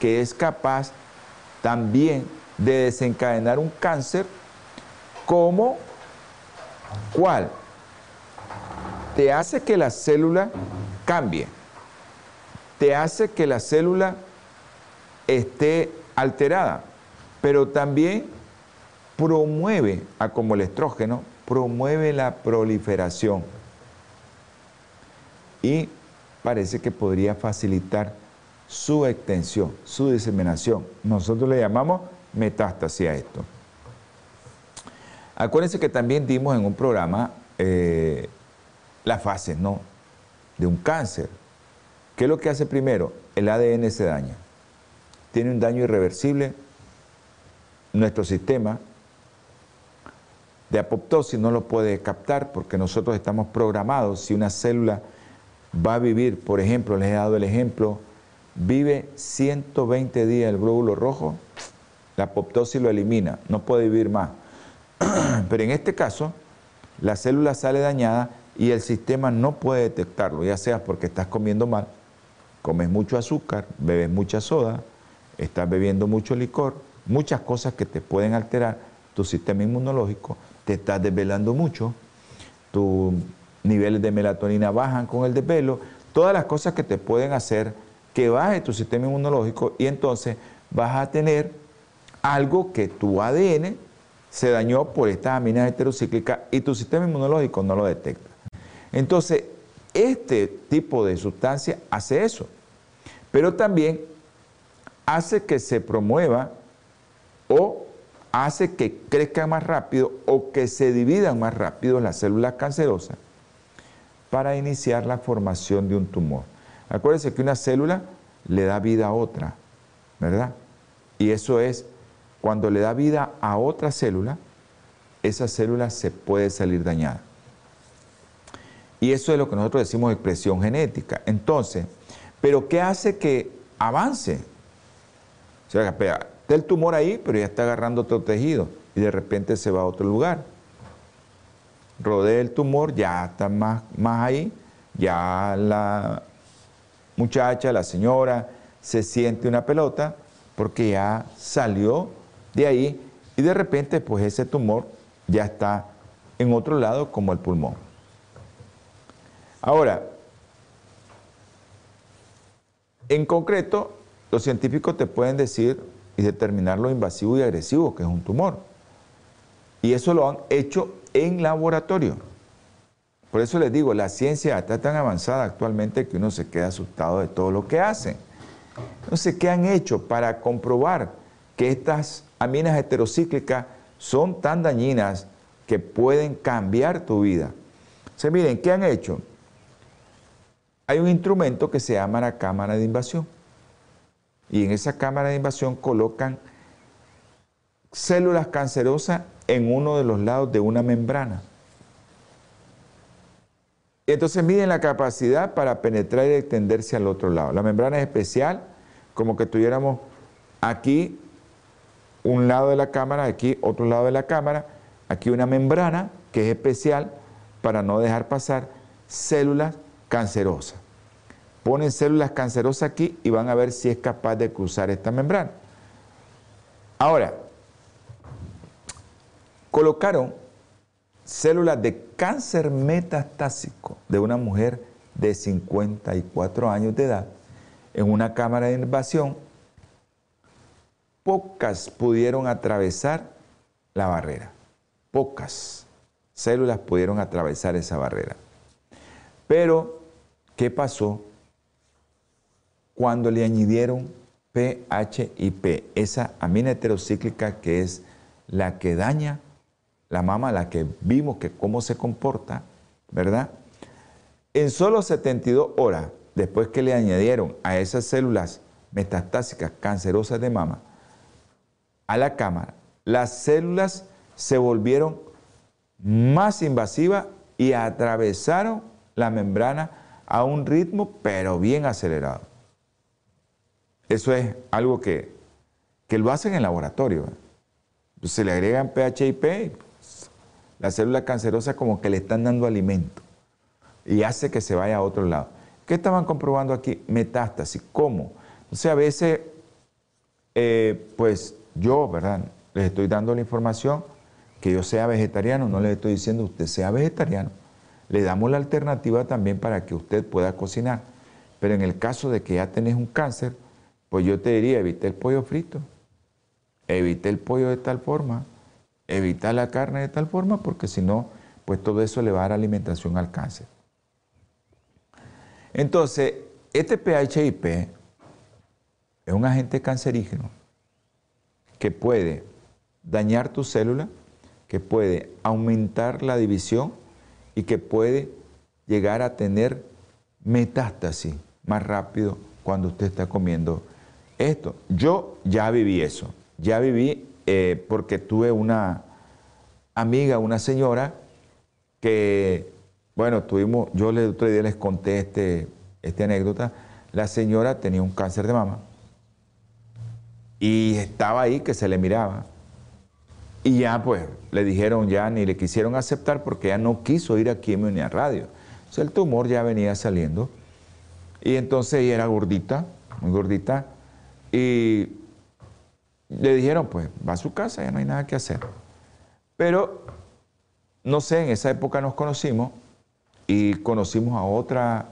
Speaker 2: que es capaz también de desencadenar un cáncer como cuál te hace que la célula cambie, te hace que la célula esté alterada, pero también promueve, a como el estrógeno, promueve la proliferación. Y parece que podría facilitar su extensión, su diseminación. Nosotros le llamamos metástasis a esto. Acuérdense que también dimos en un programa eh, las fases ¿no? de un cáncer. ¿Qué es lo que hace primero? El ADN se daña. Tiene un daño irreversible. Nuestro sistema de apoptosis no lo puede captar porque nosotros estamos programados. Si una célula va a vivir, por ejemplo, les he dado el ejemplo, vive 120 días el glóbulo rojo, la apoptosis lo elimina, no puede vivir más. Pero en este caso, la célula sale dañada y el sistema no puede detectarlo, ya sea porque estás comiendo mal, comes mucho azúcar, bebes mucha soda, estás bebiendo mucho licor, muchas cosas que te pueden alterar tu sistema inmunológico, te estás desvelando mucho, tus niveles de melatonina bajan con el desvelo, todas las cosas que te pueden hacer que baje tu sistema inmunológico y entonces vas a tener algo que tu ADN se dañó por estas aminas heterocíclicas y tu sistema inmunológico no lo detecta. Entonces, este tipo de sustancia hace eso, pero también hace que se promueva o hace que crezcan más rápido o que se dividan más rápido las células cancerosas para iniciar la formación de un tumor. Acuérdense que una célula le da vida a otra, ¿verdad? Y eso es, cuando le da vida a otra célula, esa célula se puede salir dañada. Y eso es lo que nosotros decimos expresión genética. Entonces, ¿pero qué hace que avance? O sea, está el tumor ahí, pero ya está agarrando otro tejido y de repente se va a otro lugar. Rodea el tumor, ya está más, más ahí, ya la muchacha, la señora, se siente una pelota porque ya salió de ahí y de repente pues ese tumor ya está en otro lado como el pulmón. Ahora, en concreto, los científicos te pueden decir y determinar lo invasivo y agresivo que es un tumor. Y eso lo han hecho en laboratorio. Por eso les digo, la ciencia está tan avanzada actualmente que uno se queda asustado de todo lo que hacen. Entonces, ¿qué han hecho para comprobar que estas aminas heterocíclicas son tan dañinas que pueden cambiar tu vida? Se miren, ¿qué han hecho? Hay un instrumento que se llama la cámara de invasión. Y en esa cámara de invasión colocan células cancerosas en uno de los lados de una membrana. Y entonces miden la capacidad para penetrar y extenderse al otro lado. La membrana es especial, como que tuviéramos aquí un lado de la cámara, aquí otro lado de la cámara, aquí una membrana que es especial para no dejar pasar células cancerosas. Ponen células cancerosas aquí y van a ver si es capaz de cruzar esta membrana. Ahora, colocaron células de cáncer metastásico de una mujer de 54 años de edad en una cámara de invasión, pocas pudieron atravesar la barrera. Pocas células pudieron atravesar esa barrera. Pero, ¿qué pasó cuando le añadieron PHIP, esa amina heterocíclica que es la que daña la mama, la que vimos que cómo se comporta, ¿verdad? En solo 72 horas, después que le añadieron a esas células metastásicas cancerosas de mama a la cámara, las células se volvieron más invasivas y atravesaron la membrana a un ritmo pero bien acelerado. Eso es algo que, que lo hacen en laboratorio. Se le agregan PHIP la célula cancerosa como que le están dando alimento y hace que se vaya a otro lado. ¿Qué estaban comprobando aquí? Metástasis. ¿Cómo? O sea, a veces, eh, pues yo, ¿verdad? Les estoy dando la información que yo sea vegetariano, no les estoy diciendo usted sea vegetariano. Le damos la alternativa también para que usted pueda cocinar. Pero en el caso de que ya tenés un cáncer, pues yo te diría, evite el pollo frito, evite el pollo de tal forma, evitar la carne de tal forma porque si no, pues todo eso le va a dar alimentación al cáncer. Entonces, este PHIP es un agente cancerígeno que puede dañar tu célula, que puede aumentar la división y que puede llegar a tener metástasis más rápido cuando usted está comiendo esto. Yo ya viví eso, ya viví eh, porque tuve una amiga, una señora, que, bueno, tuvimos, yo el otro día les conté este, esta anécdota, la señora tenía un cáncer de mama y estaba ahí que se le miraba. Y ya pues le dijeron ya ni le quisieron aceptar porque ya no quiso ir a quimio ni a radio. O sea, el tumor ya venía saliendo. Y entonces ella era gordita, muy gordita. Y le dijeron, pues va a su casa, ya no hay nada que hacer. Pero, no sé, en esa época nos conocimos y conocimos a otra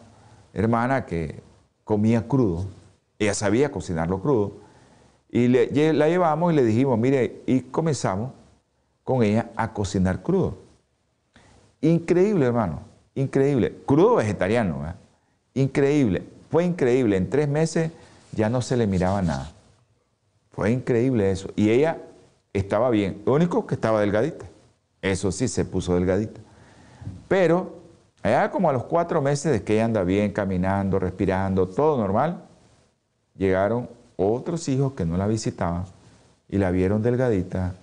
Speaker 2: hermana que comía crudo. Ella sabía cocinarlo crudo. Y la llevamos y le dijimos, mire, y comenzamos con ella a cocinar crudo. Increíble, hermano, increíble. Crudo vegetariano. Increíble, fue increíble. En tres meses ya no se le miraba nada. Fue increíble eso. Y ella estaba bien. Lo único que estaba delgadita. Eso sí, se puso delgadita. Pero allá como a los cuatro meses de que ella anda bien, caminando, respirando, todo normal, llegaron otros hijos que no la visitaban y la vieron delgadita.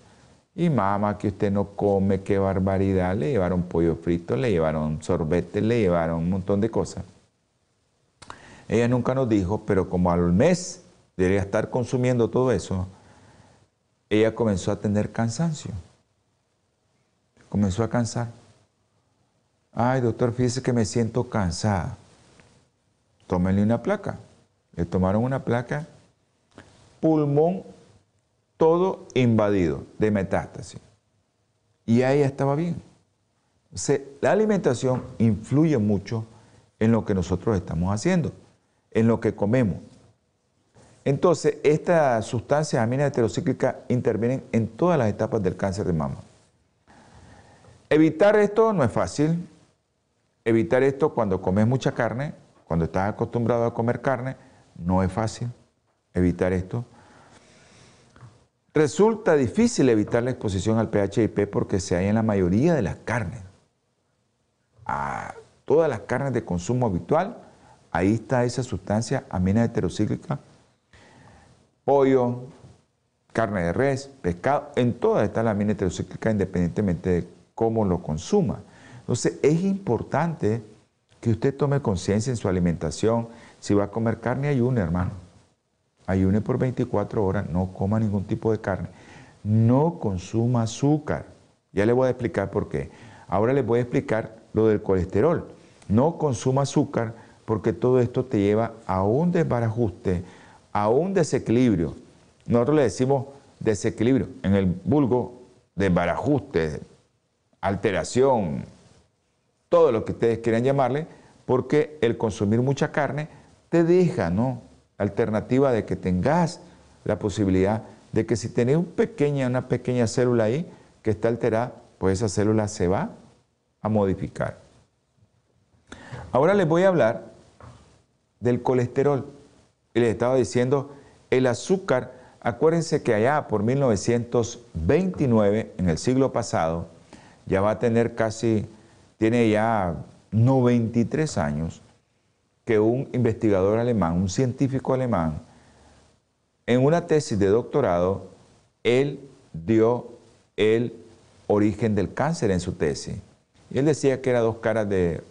Speaker 2: Y mamá, que usted no come, qué barbaridad. Le llevaron pollo frito, le llevaron sorbete, le llevaron un montón de cosas. Ella nunca nos dijo, pero como al mes debería estar consumiendo todo eso, ella comenzó a tener cansancio. Comenzó a cansar. Ay, doctor, fíjese que me siento cansada. Tómenle una placa. Le tomaron una placa, pulmón todo invadido de metástasis. Y ahí estaba bien. la alimentación influye mucho en lo que nosotros estamos haciendo, en lo que comemos. Entonces, estas sustancias aminas heterocíclicas intervienen en todas las etapas del cáncer de mama. Evitar esto no es fácil. Evitar esto cuando comes mucha carne, cuando estás acostumbrado a comer carne, no es fácil evitar esto. Resulta difícil evitar la exposición al PHIP porque se hay en la mayoría de las carnes. A todas las carnes de consumo habitual, ahí está esa sustancia amina heterocíclica pollo, carne de res, pescado, en todas está la amina heterocíclica independientemente de cómo lo consuma. Entonces es importante que usted tome conciencia en su alimentación. Si va a comer carne, ayune, hermano. Ayune por 24 horas, no coma ningún tipo de carne. No consuma azúcar. Ya le voy a explicar por qué. Ahora les voy a explicar lo del colesterol. No consuma azúcar porque todo esto te lleva a un desbarajuste a un desequilibrio. Nosotros le decimos desequilibrio. En el vulgo, desbarajuste, alteración, todo lo que ustedes quieran llamarle, porque el consumir mucha carne te deja, ¿no? Alternativa de que tengas la posibilidad de que si tenés una pequeña célula ahí que está alterada, pues esa célula se va a modificar. Ahora les voy a hablar del colesterol. Y les estaba diciendo, el azúcar, acuérdense que allá por 1929, en el siglo pasado, ya va a tener casi, tiene ya 93 años, que un investigador alemán, un científico alemán, en una tesis de doctorado, él dio el origen del cáncer en su tesis. Y él decía que era dos caras de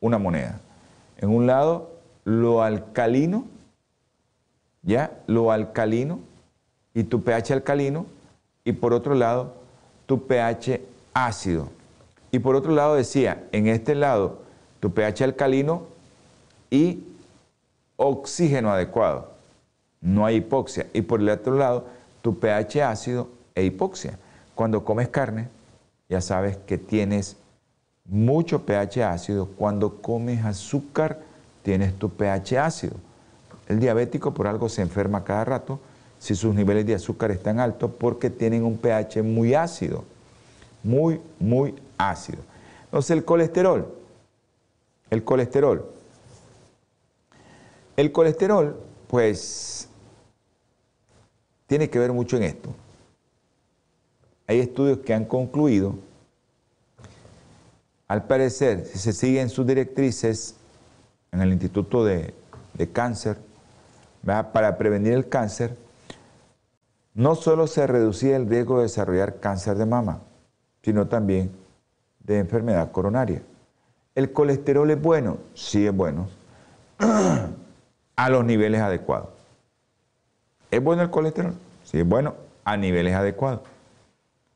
Speaker 2: una moneda. En un lado, lo alcalino ¿ya? Lo alcalino y tu pH alcalino y por otro lado tu pH ácido. Y por otro lado decía, en este lado tu pH alcalino y oxígeno adecuado. No hay hipoxia. Y por el otro lado tu pH ácido e hipoxia. Cuando comes carne, ya sabes que tienes mucho pH ácido. Cuando comes azúcar, tienes tu pH ácido. El diabético por algo se enferma cada rato si sus niveles de azúcar están altos porque tienen un pH muy ácido. muy, muy ácido. Entonces el colesterol, el colesterol, el colesterol, pues, tiene que ver mucho en esto. Hay estudios que han concluido, al parecer, si se siguen sus directrices en el Instituto de, Cáncer, para prevenir el cáncer, no solo se reducía el riesgo de desarrollar cáncer de mama, sino también de enfermedad coronaria. ¿El colesterol es bueno? Sí es bueno, a los niveles adecuados. ¿Es bueno el colesterol? Sí es bueno, a niveles adecuados.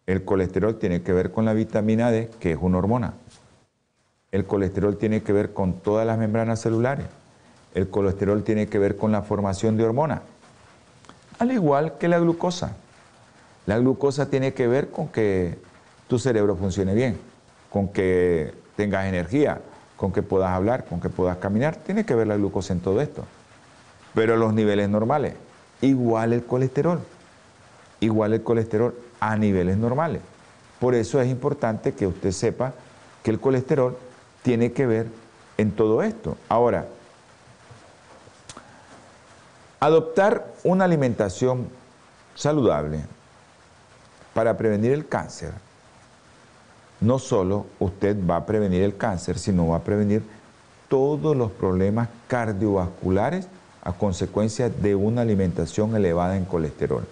Speaker 2: El colesterol tiene que ver con la vitamina D, que es una hormona. El colesterol tiene que ver con todas las membranas celulares. El colesterol tiene que ver con la formación de hormonas al igual que la glucosa. La glucosa tiene que ver con que tu cerebro funcione bien, con que tengas energía, con que puedas hablar, con que puedas caminar. Tiene que ver la glucosa en todo esto. Pero los niveles normales, igual el colesterol, igual el colesterol a niveles normales. Por eso es importante que usted sepa que el colesterol tiene que ver en todo esto. Ahora, Adoptar una alimentación saludable para prevenir el cáncer, no solo usted va a prevenir el cáncer, sino va a prevenir todos los problemas cardiovasculares a consecuencia de una alimentación elevada en colesterol.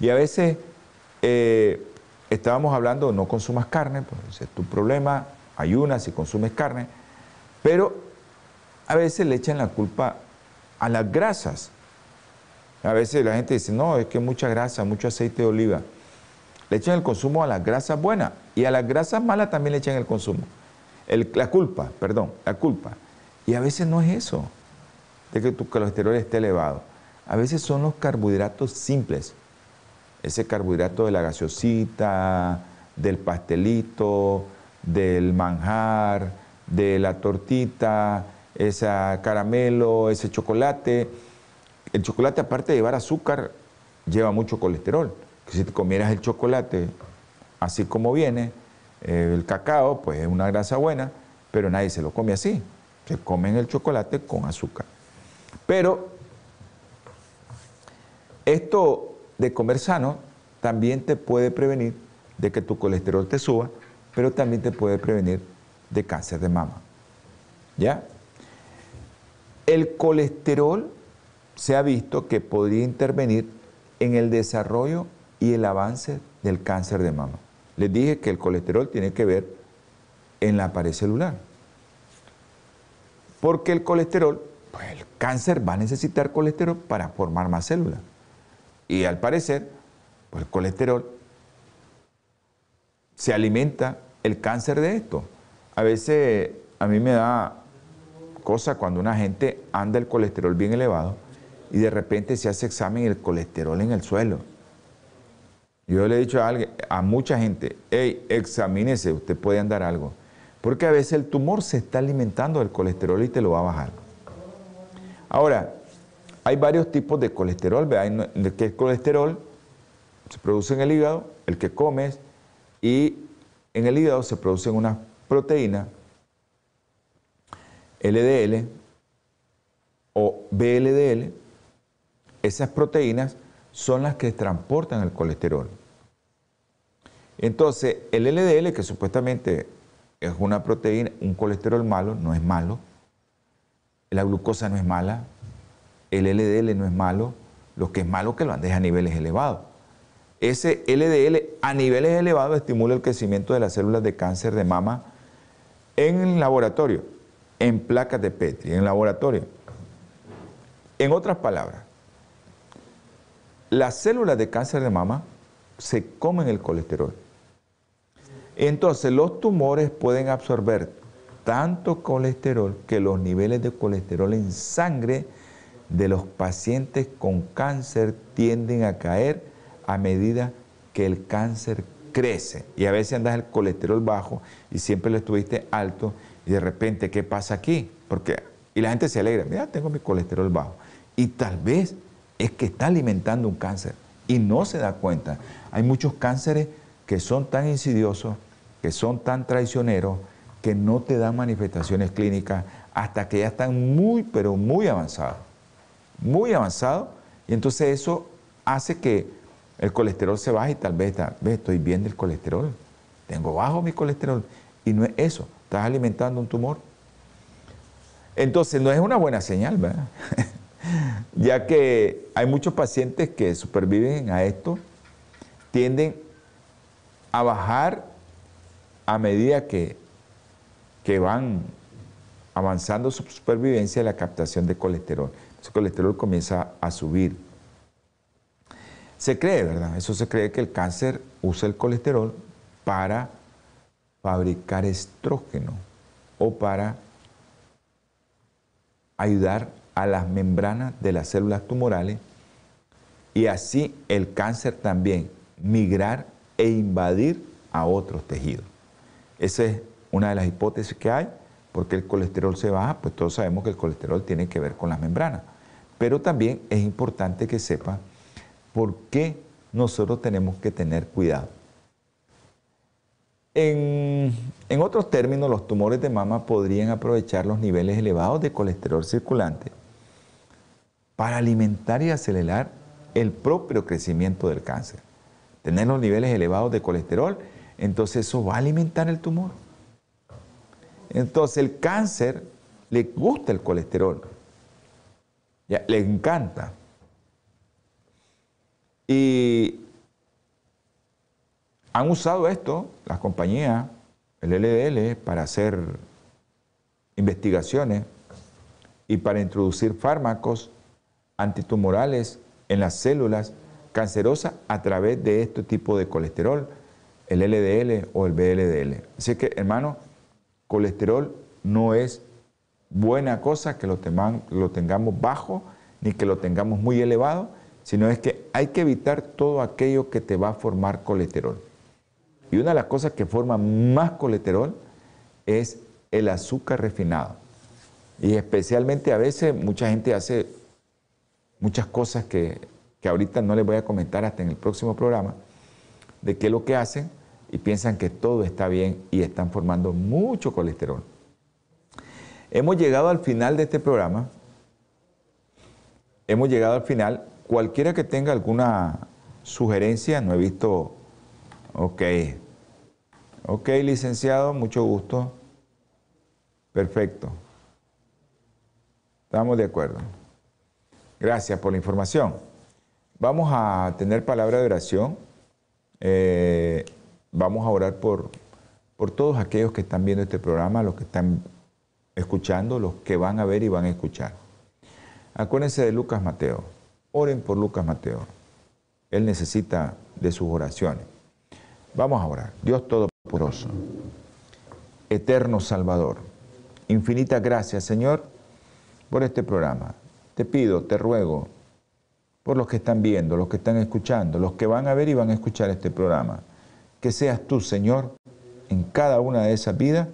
Speaker 2: Y a veces eh, estábamos hablando, no consumas carne, pues es tu problema, ayunas si consumes carne, pero a veces le echan la culpa a las grasas. A veces la gente dice, no, es que mucha grasa, mucho aceite de oliva. Le echan el consumo a las grasas buenas y a las grasas malas también le echan el consumo. la culpa, perdón, la culpa. Y a veces no es eso, de que tu colesterol esté elevado. A veces son los carbohidratos simples. Ese carbohidrato de la gaseosita, del pastelito, del manjar, de la tortita, ese caramelo, ese chocolate el chocolate, aparte de llevar azúcar, lleva mucho colesterol. Que si te comieras el chocolate así como viene, eh, el cacao, pues es una grasa buena, pero nadie se lo come así. Se comen el chocolate con azúcar. Pero esto de comer sano también te puede prevenir de que tu colesterol te suba, pero también te puede prevenir de cáncer de mama. ¿Ya? El colesterol se ha visto que podría intervenir en el desarrollo y el avance del cáncer de mama. Les dije que el colesterol tiene que ver en la pared celular. Porque el colesterol, pues el cáncer va a necesitar colesterol para formar más células. Y al parecer, pues el colesterol se alimenta el cáncer de esto. A veces a mí me da cosa cuando una gente anda el colesterol bien elevado y de repente se hace examen y el colesterol en el suelo. Yo le he dicho a, alguien, a mucha gente, hey, examínese, usted puede andar algo. Porque a veces el tumor se está alimentando del colesterol y te lo va a bajar. Ahora, hay varios tipos de colesterol. ¿Qué que es colesterol se produce en el hígado, el que comes, y en el hígado se producen unas proteínas, LDL o BLDL, esas proteínas son las que transportan el colesterol. Entonces, el LDL, que supuestamente es una proteína, un colesterol malo, no es malo. La glucosa no es mala. El LDL no es malo. Lo que es malo es que lo andes a niveles elevados. Ese LDL a niveles elevados estimula el crecimiento de las células de cáncer de mama en el laboratorio, en placas de Petri, en laboratorio. En otras palabras, las células de cáncer de mama se comen el colesterol. Entonces los tumores pueden absorber tanto colesterol que los niveles de colesterol en sangre de los pacientes con cáncer tienden a caer a medida que el cáncer crece. Y a veces andas el colesterol bajo y siempre lo estuviste alto y de repente, ¿qué pasa aquí? Porque, y la gente se alegra, mira, tengo mi colesterol bajo. Y tal vez es que está alimentando un cáncer y no se da cuenta. Hay muchos cánceres que son tan insidiosos, que son tan traicioneros, que no te dan manifestaciones clínicas hasta que ya están muy, pero muy avanzados. Muy avanzados. Y entonces eso hace que el colesterol se baje y tal vez, estoy bien del colesterol. Tengo bajo mi colesterol. Y no es eso. Estás alimentando un tumor. Entonces no es una buena señal, ¿verdad? ya que hay muchos pacientes que superviven a esto, tienden a bajar a medida que, que van avanzando su supervivencia la captación de colesterol. Ese colesterol comienza a subir. Se cree, ¿verdad? Eso se cree que el cáncer usa el colesterol para fabricar estrógeno o para ayudar a las membranas de las células tumorales y así el cáncer también migrar e invadir a otros tejidos. Esa es una de las hipótesis que hay, porque el colesterol se baja, pues todos sabemos que el colesterol tiene que ver con las membranas. Pero también es importante que sepa por qué nosotros tenemos que tener cuidado. En, en, otros términos, los tumores de mama podrían aprovechar los niveles elevados de colesterol circulante para alimentar y acelerar el propio crecimiento del cáncer. Tener los niveles elevados de colesterol, entonces eso va a alimentar el tumor. Entonces el cáncer le gusta el colesterol, le encanta. Y han usado esto, las compañías, el LDL, para hacer investigaciones y para introducir fármacos antitumorales en las células cancerosas a través de este tipo de colesterol, el LDL o el BLDL. Así que, hermano, colesterol no es buena cosa que lo, lo tengamos bajo ni que lo tengamos muy elevado, sino es que hay que evitar todo aquello que te va a formar colesterol. Y una de las cosas que forma más colesterol es el azúcar refinado. Y especialmente a veces mucha gente hace muchas cosas que, ahorita no les voy a comentar hasta en el próximo programa, de qué es lo que hacen y piensan que todo está bien y están formando mucho colesterol. Hemos llegado al final de este programa. Hemos llegado al final. Cualquiera que tenga alguna sugerencia, no he visto... Ok. Ok, licenciado, mucho gusto. Perfecto. Estamos de acuerdo. Gracias por la información. Vamos a tener palabra de oración. Eh, vamos a orar por, por todos aquellos que están viendo este programa, los que están escuchando, los que van a ver y van a escuchar. Acuérdense de Lucas Mateo. Oren por Lucas Mateo. Él necesita de sus oraciones. Vamos a orar. Dios Todopoderoso, eterno Salvador, infinitas gracias, Señor, por este programa. Te pido, te ruego, por los que están viendo, los que están escuchando, los que van a ver y van a escuchar este programa, que seas tú, Señor, en cada una de esas vidas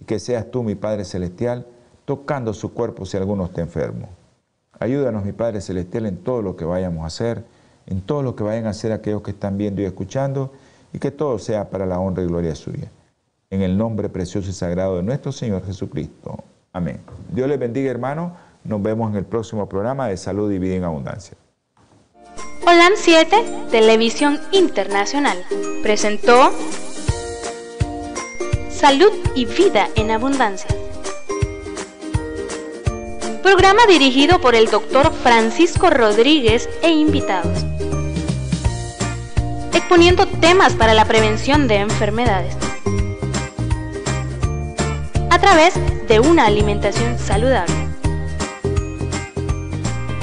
Speaker 2: y que seas tú, mi Padre Celestial, tocando su cuerpo si alguno está enfermo. Ayúdanos, mi Padre Celestial, en todo lo que vayamos a hacer, en todo lo que vayan a hacer aquellos que están viendo y escuchando, y que todo sea para la honra y gloria suya. En el nombre precioso y sagrado de nuestro Señor Jesucristo. Amén. Dios les bendiga, hermano. Nos vemos en el próximo programa de Salud y Vida en Abundancia.
Speaker 1: Holan 7, Televisión Internacional, presentó Salud y Vida en Abundancia. Programa dirigido por el doctor Francisco Rodríguez e invitados. Exponiendo temas para la prevención de enfermedades. A través de una alimentación saludable.